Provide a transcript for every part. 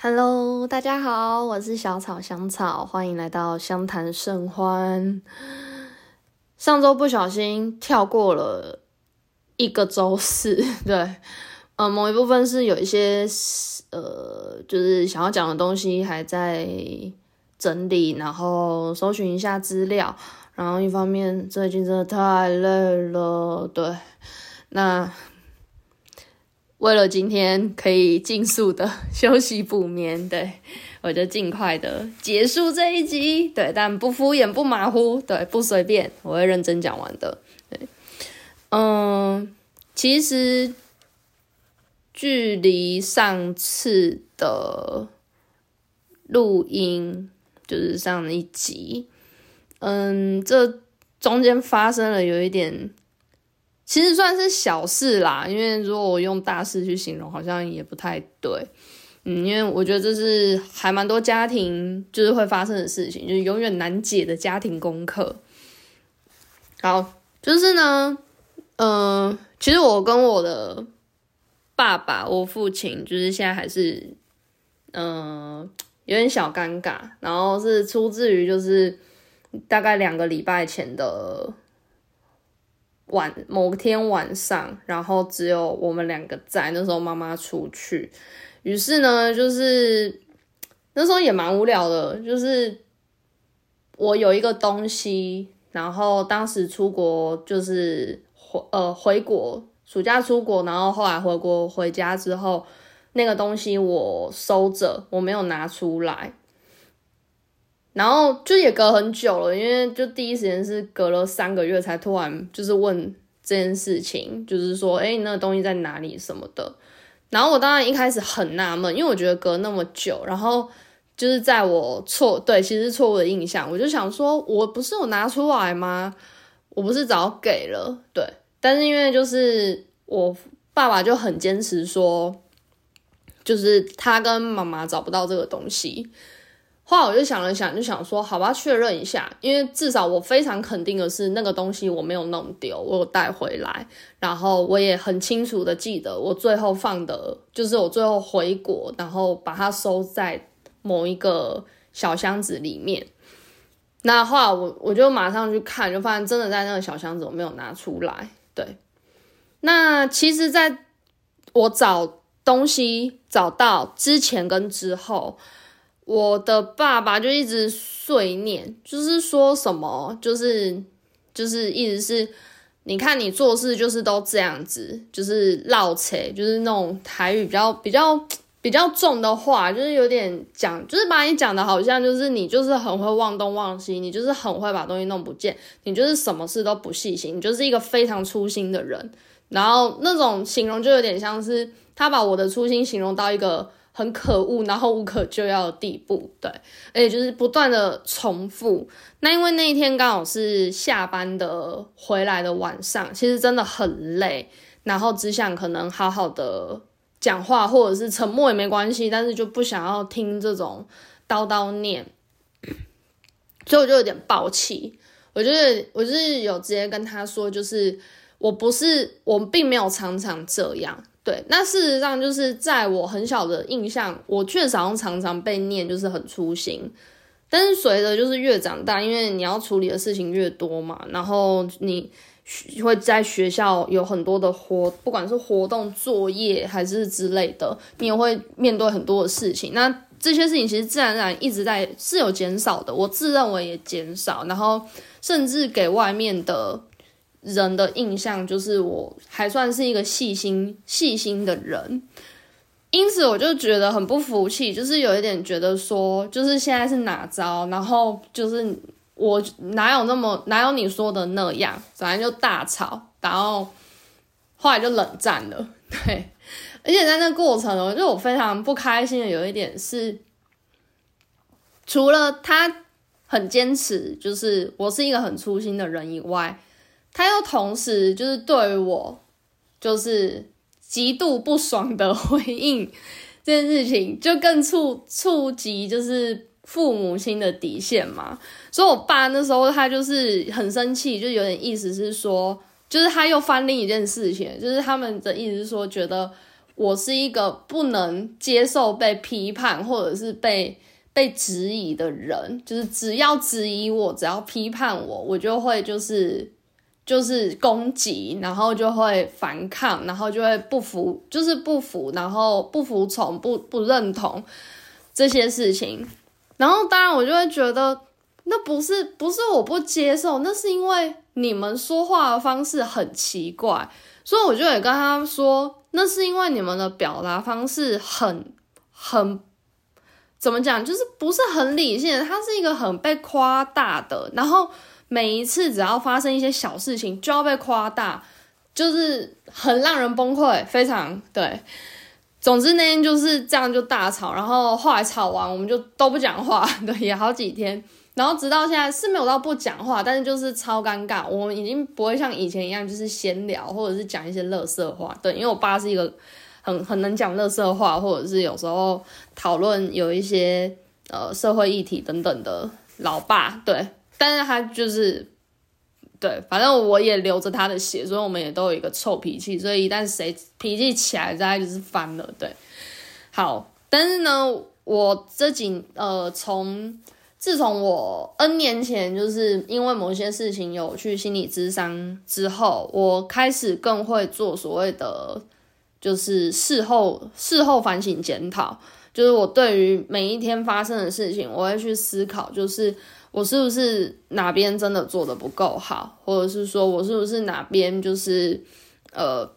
Hello，大家好，我是小草香草，欢迎来到相谈甚欢。上周不小心跳过了一个周四，对，呃，某一部分是有一些呃，就是想要讲的东西还在整理，然后搜寻一下资料，然后一方面最近真的太累了，对，那。为了今天可以尽速的休息补眠，对我就尽快的结束这一集，对，但不敷衍不马虎，对，不随便，我会认真讲完的，对，嗯，其实距离上次的录音就是上一集，嗯，这中间发生了有一点。其实算是小事啦，因为如果我用大事去形容，好像也不太对。嗯，因为我觉得这是还蛮多家庭就是会发生的事情，就是永远难解的家庭功课。好，就是呢，嗯，其实我跟我的爸爸，我父亲，就是现在还是，嗯，有点小尴尬。然后是出自于就是大概两个礼拜前的。晚某天晚上，然后只有我们两个在。那时候妈妈出去，于是呢，就是那时候也蛮无聊的。就是我有一个东西，然后当时出国就是回呃回国暑假出国，然后后来回国回家之后，那个东西我收着，我没有拿出来。然后就也隔很久了，因为就第一时间是隔了三个月才突然就是问这件事情，就是说，哎，那个东西在哪里什么的。然后我当然一开始很纳闷，因为我觉得隔那么久，然后就是在我错对，其实错误的印象，我就想说，我不是有拿出来吗？我不是早给了，对。但是因为就是我爸爸就很坚持说，就是他跟妈妈找不到这个东西。后来我就想了想，就想说，好吧，确认一下，因为至少我非常肯定的是，那个东西我没有弄丢，我有带回来，然后我也很清楚的记得，我最后放的，就是我最后回国，然后把它收在某一个小箱子里面。那后来我我就马上去看，就发现真的在那个小箱子，我没有拿出来。对，那其实在我找东西找到之前跟之后。我的爸爸就一直碎念，就是说什么，就是就是一直是，你看你做事就是都这样子，就是绕扯，就是那种台语比较比较比较重的话，就是有点讲，就是把你讲的好像就是你就是很会忘东忘西，你就是很会把东西弄不见，你就是什么事都不细心，你就是一个非常粗心的人。然后那种形容就有点像是他把我的粗心形容到一个。很可恶，然后无可救药的地步，对，而且就是不断的重复。那因为那一天刚好是下班的回来的晚上，其实真的很累，然后只想可能好好的讲话，或者是沉默也没关系，但是就不想要听这种叨叨念，所以我就有点暴气。我就是我就是有直接跟他说，就是我不是我并没有常常这样。对，那事实上就是在我很小的印象，我确实好像常常被念，就是很粗心。但是随着就是越长大，因为你要处理的事情越多嘛，然后你会在学校有很多的活，不管是活动、作业还是之类的，你也会面对很多的事情。那这些事情其实自然而然一直在是有减少的，我自认为也减少，然后甚至给外面的。人的印象就是我还算是一个细心细心的人，因此我就觉得很不服气，就是有一点觉得说，就是现在是哪招，然后就是我哪有那么哪有你说的那样，反正就大吵，然后后来就冷战了。对，而且在那过程，我就我非常不开心的有一点是，除了他很坚持，就是我是一个很粗心的人以外。他又同时就是对我，就是极度不爽的回应这件事情，就更触触及就是父母亲的底线嘛。所以，我爸那时候他就是很生气，就有点意思是说，就是他又翻另一件事情，就是他们的意思是说，觉得我是一个不能接受被批判或者是被被质疑的人，就是只要质疑我，只要批判我，我就会就是就是攻击，然后就会反抗，然后就会不服，就是不服，然后不服从，不不认同这些事情，然后当然我就会觉得那不是不是我不接受，那是因为你们说话的方式很奇怪，所以我就也跟他说。那是因为你们的表达方式很很怎么讲，就是不是很理性，它是一个很被夸大的，然后每一次只要发生一些小事情就要被夸大，就是很让人崩溃，非常对。总之那天就是这样就大吵，然后后来吵完我们就都不讲话，对，也好几天。然后直到现在是没有到不讲话，但是就是超尴尬。我们已经不会像以前一样，就是闲聊或者是讲一些乐色话。对，因为我爸是一个很很能讲乐色话，或者是有时候讨论有一些呃社会议题等等的老爸。对，但是他就是对，反正我也流着他的血，所以我们也都有一个臭脾气。所以一旦谁脾气起来，大概就是翻了。对，好，但是呢，我这几呃从。自从我 N 年前就是因为某些事情有去心理咨商之后，我开始更会做所谓的就是事后事后反省检讨，就是我对于每一天发生的事情，我会去思考，就是我是不是哪边真的做的不够好，或者是说我是不是哪边就是呃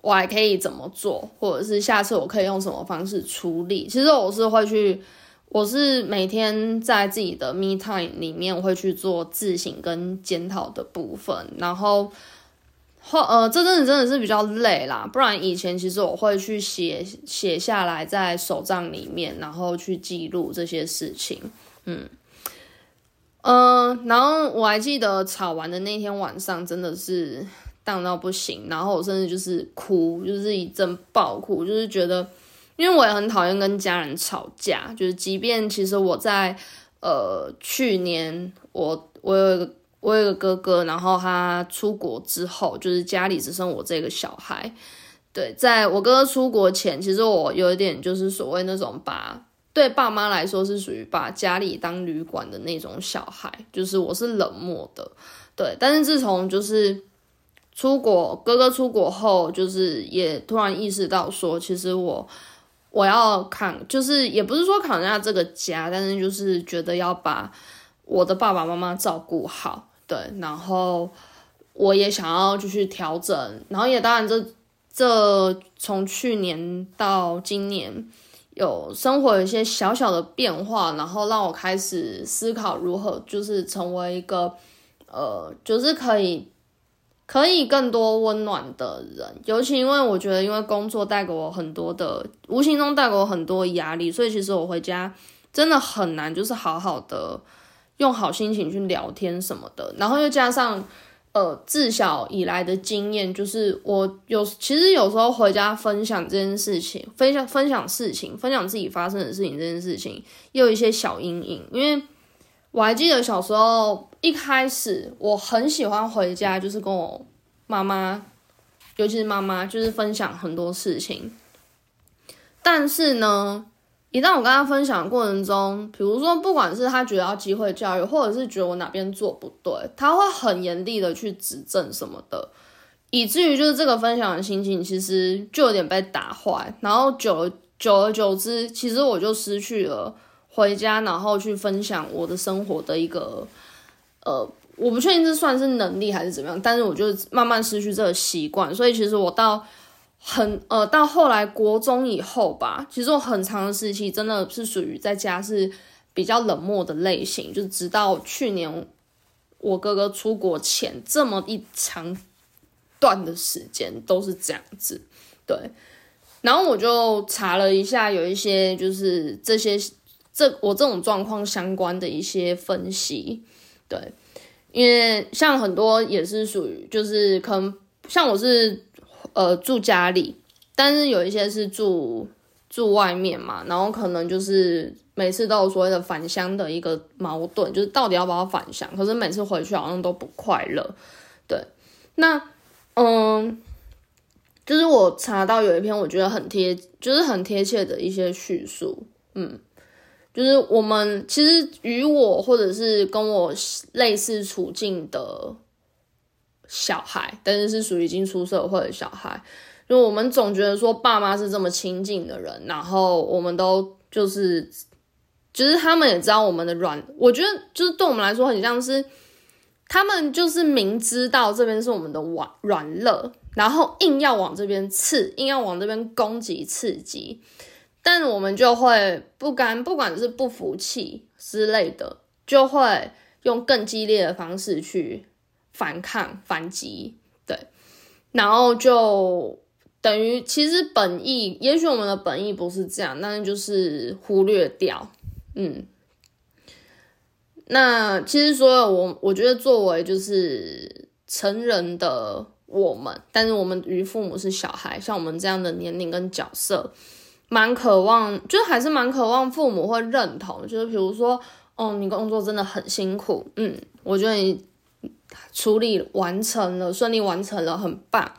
我还可以怎么做，或者是下次我可以用什么方式处理。其实我是会去。我是每天在自己的 me time 里面会去做自省跟检讨的部分，然后后呃这阵子真的是比较累啦，不然以前其实我会去写写下来在手账里面，然后去记录这些事情，嗯嗯，然后我还记得吵完的那天晚上真的是荡到不行，然后我甚至就是哭，就是一阵爆哭，就是觉得。因为我也很讨厌跟家人吵架，就是即便其实我在呃去年我我有一个我有一个哥哥，然后他出国之后，就是家里只剩我这个小孩。对，在我哥哥出国前，其实我有一点就是所谓那种把对爸妈来说是属于把家里当旅馆的那种小孩，就是我是冷漠的。对，但是自从就是出国哥哥出国后，就是也突然意识到说，其实我。我要扛，就是也不是说扛下这个家，但是就是觉得要把我的爸爸妈妈照顾好，对，然后我也想要继续调整，然后也当然这这从去年到今年有生活有一些小小的变化，然后让我开始思考如何就是成为一个呃，就是可以。可以更多温暖的人，尤其因为我觉得，因为工作带给我很多的，无形中带给我很多压力，所以其实我回家真的很难，就是好好的用好心情去聊天什么的。然后又加上，呃，自小以来的经验，就是我有其实有时候回家分享这件事情，分享分享事情，分享自己发生的事情这件事情，也有一些小阴影，因为。我还记得小时候一开始，我很喜欢回家，就是跟我妈妈，尤其是妈妈，就是分享很多事情。但是呢，一旦我跟他分享过程中，比如说，不管是他觉得要机会教育，或者是觉得我哪边做不对，他会很严厉的去指正什么的，以至于就是这个分享的心情其实就有点被打坏。然后久久而久之，其实我就失去了。回家，然后去分享我的生活的一个，呃，我不确定这算是能力还是怎么样，但是我就慢慢失去这个习惯，所以其实我到很呃到后来国中以后吧，其实我很长的时期真的是属于在家是比较冷漠的类型，就直到去年我哥哥出国前这么一长段的时间都是这样子，对，然后我就查了一下，有一些就是这些。这我这种状况相关的一些分析，对，因为像很多也是属于，就是可能像我是呃住家里，但是有一些是住住外面嘛，然后可能就是每次都有所谓的返乡的一个矛盾，就是到底要不要返乡，可是每次回去好像都不快乐，对，那嗯，就是我查到有一篇我觉得很贴，就是很贴切的一些叙述，嗯，就是我们其实与我或者是跟我类似处境的小孩，但是是属于已经出社会的小孩，就我们总觉得说爸妈是这么亲近的人，然后我们都就是，就是他们也知道我们的软，我觉得就是对我们来说很像是。他们就是明知道这边是我们的软软肋，然后硬要往这边刺，硬要往这边攻击刺激，但我们就会不甘，不管是不服气之类的，就会用更激烈的方式去反抗反击，对，然后就等于其实本意，也许我们的本意不是这样，但是就是忽略掉，嗯。那其实说，我我觉得作为就是成人的我们，但是我们与父母是小孩，像我们这样的年龄跟角色，蛮渴望，就还是蛮渴望父母会认同。就是比如说，哦，你工作真的很辛苦，嗯，我觉得你处理完成了，顺利完成了，很棒，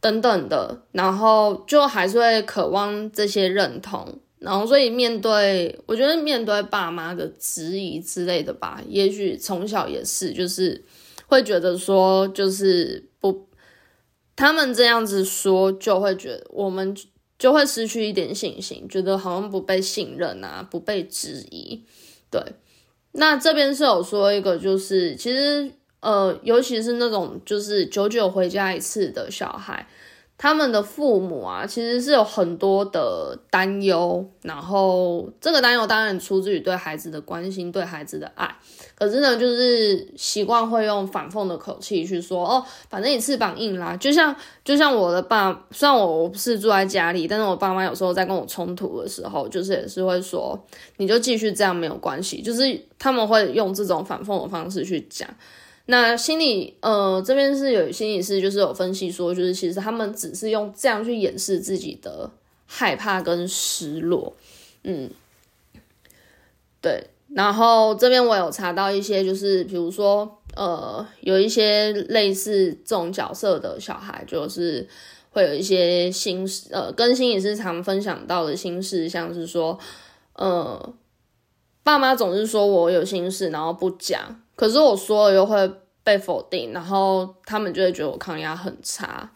等等的，然后就还是会渴望这些认同。然后，所以面对，我觉得面对爸妈的质疑之类的吧，也许从小也是，就是会觉得说，就是不，他们这样子说，就会觉得我们就会失去一点信心，觉得好像不被信任啊，不被质疑。对，那这边是有说一个，就是其实呃，尤其是那种就是久久回家一次的小孩。他们的父母啊，其实是有很多的担忧，然后这个担忧当然出自于对孩子的关心，对孩子的爱。可是呢，就是习惯会用反讽的口气去说：“哦，反正你翅膀硬啦。”就像就像我的爸，虽然我我不是住在家里，但是我爸妈有时候在跟我冲突的时候，就是也是会说：“你就继续这样没有关系。”就是他们会用这种反讽的方式去讲。那心理，呃，这边是有心理师，就是有分析说，就是其实他们只是用这样去掩饰自己的害怕跟失落，嗯，对。然后这边我有查到一些，就是比如说，呃，有一些类似这种角色的小孩，就是会有一些心事，呃，跟心理师常分享到的心事，像是说，呃，爸妈总是说我有心事，然后不讲。可是我说了又会被否定，然后他们就会觉得我抗压很差，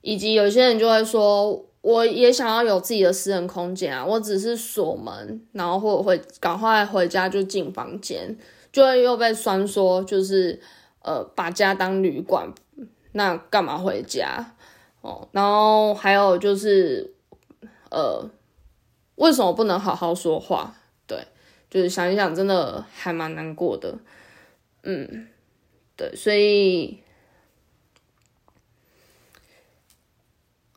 以及有些人就会说，我也想要有自己的私人空间啊，我只是锁门，然后或者会赶快回家就进房间，就会又被酸说就是呃把家当旅馆，那干嘛回家哦？然后还有就是呃为什么不能好好说话？就是想一想，真的还蛮难过的。嗯，对，所以，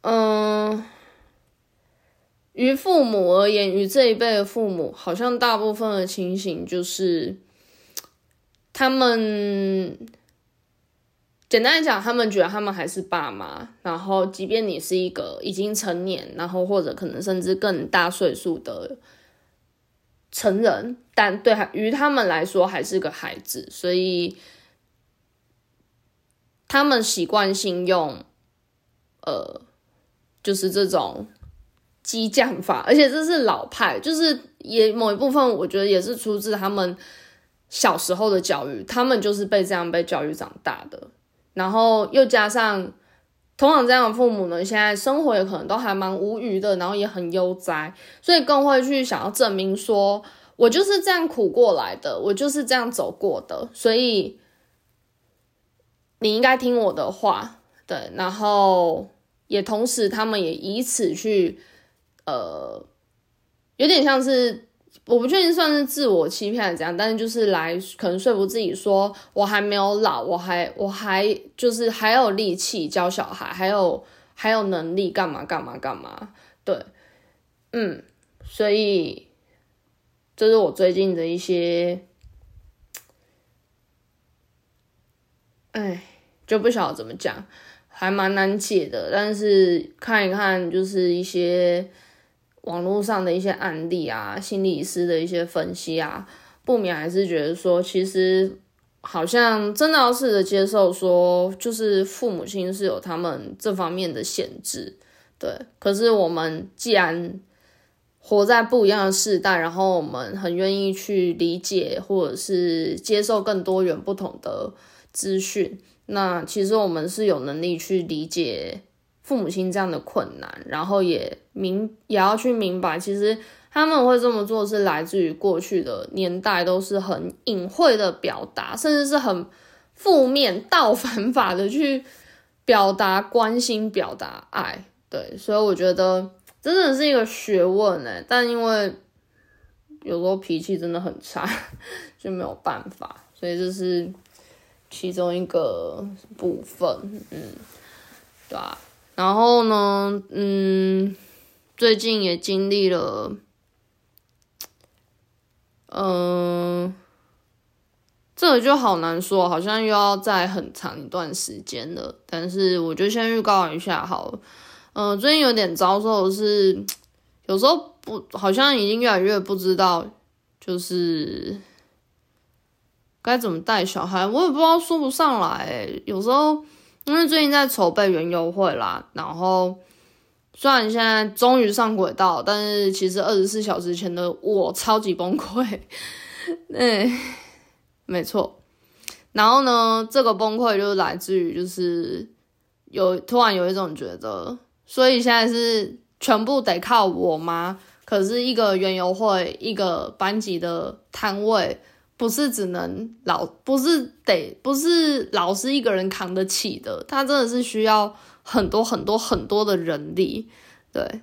嗯，于父母而言，于这一辈的父母，好像大部分的情形就是，他们简单讲，他们觉得他们还是爸妈，然后，即便你是一个已经成年，然后或者可能甚至更大岁数的。成人，但对于他们来说还是个孩子，所以他们习惯性用，呃，就是这种激将法，而且这是老派，就是也某一部分，我觉得也是出自他们小时候的教育，他们就是被这样被教育长大的，然后又加上。通常这样的父母呢，现在生活也可能都还蛮无余的，然后也很悠哉，所以更会去想要证明说，我就是这样苦过来的，我就是这样走过的，所以你应该听我的话，对，然后也同时他们也以此去，呃，有点像是。我不确定算是自我欺骗还是怎样，但是就是来可能说服自己说我还没有老，我还我还就是还有力气教小孩，还有还有能力干嘛干嘛干嘛，对，嗯，所以这是我最近的一些，哎，就不晓得怎么讲，还蛮难解的，但是看一看就是一些。网络上的一些案例啊，心理师的一些分析啊，不免还是觉得说，其实好像真的要试着接受，说就是父母亲是有他们这方面的限制，对。可是我们既然活在不一样的世代，然后我们很愿意去理解或者是接受更多元不同的资讯，那其实我们是有能力去理解父母亲这样的困难，然后也明也要去明白，其实。他们会这么做，是来自于过去的年代都是很隐晦的表达，甚至是很负面、倒反法的去表达关心、表达爱。对，所以我觉得真的是一个学问哎。但因为有时候脾气真的很差，就没有办法，所以这是其中一个部分。嗯，对吧？然后呢，嗯，最近也经历了。嗯，这个就好难说，好像又要在很长一段时间了。但是我就先预告一下好了。嗯，最近有点遭受是，有时候不，好像已经越来越不知道，就是该怎么带小孩，我也不知道说不上来。有时候因为最近在筹备园游会啦，然后。虽然现在终于上轨道，但是其实二十四小时前的我超级崩溃，哎，没错。然后呢，这个崩溃就是来自于就是有突然有一种觉得，所以现在是全部得靠我吗？可是一个园游会，一个班级的摊位，不是只能老，不是得，不是老师一个人扛得起的，他真的是需要。很多很多很多的人力，对，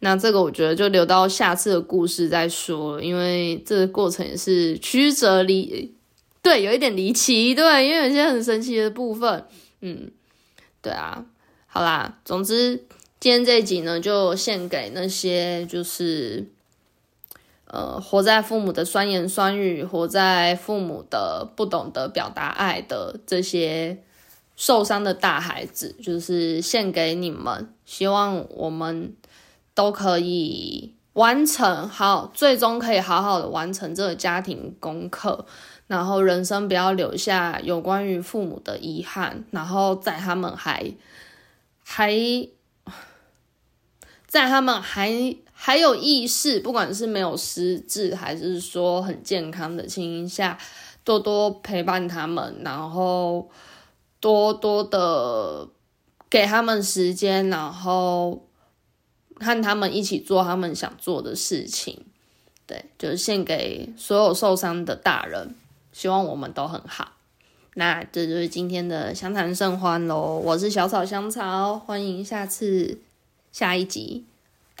那这个我觉得就留到下次的故事再说，因为这个过程也是曲折离，对，有一点离奇，对，因为有些很神奇的部分，嗯，对啊，好啦，总之今天这一集呢，就献给那些就是呃活在父母的酸言酸语，活在父母的不懂得表达爱的这些。受伤的大孩子，就是献给你们，希望我们都可以完成好，最终可以好好的完成这个家庭功课，然后人生不要留下有关于父母的遗憾，然后在他们还还在他们还还有意识，不管是没有失智还是说很健康的情形下，多多陪伴他们，然后。多多的给他们时间，然后和他们一起做他们想做的事情，对，就是献给所有受伤的大人，希望我们都很好。那这就是今天的相谈甚欢喽，我是小草香草，欢迎下次下一集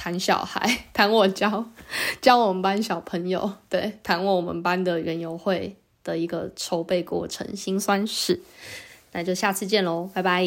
谈小孩，谈我教 教我们班小朋友，对，谈我们班的园游会的一个筹备过程，辛酸事。那就下次见喽，拜拜。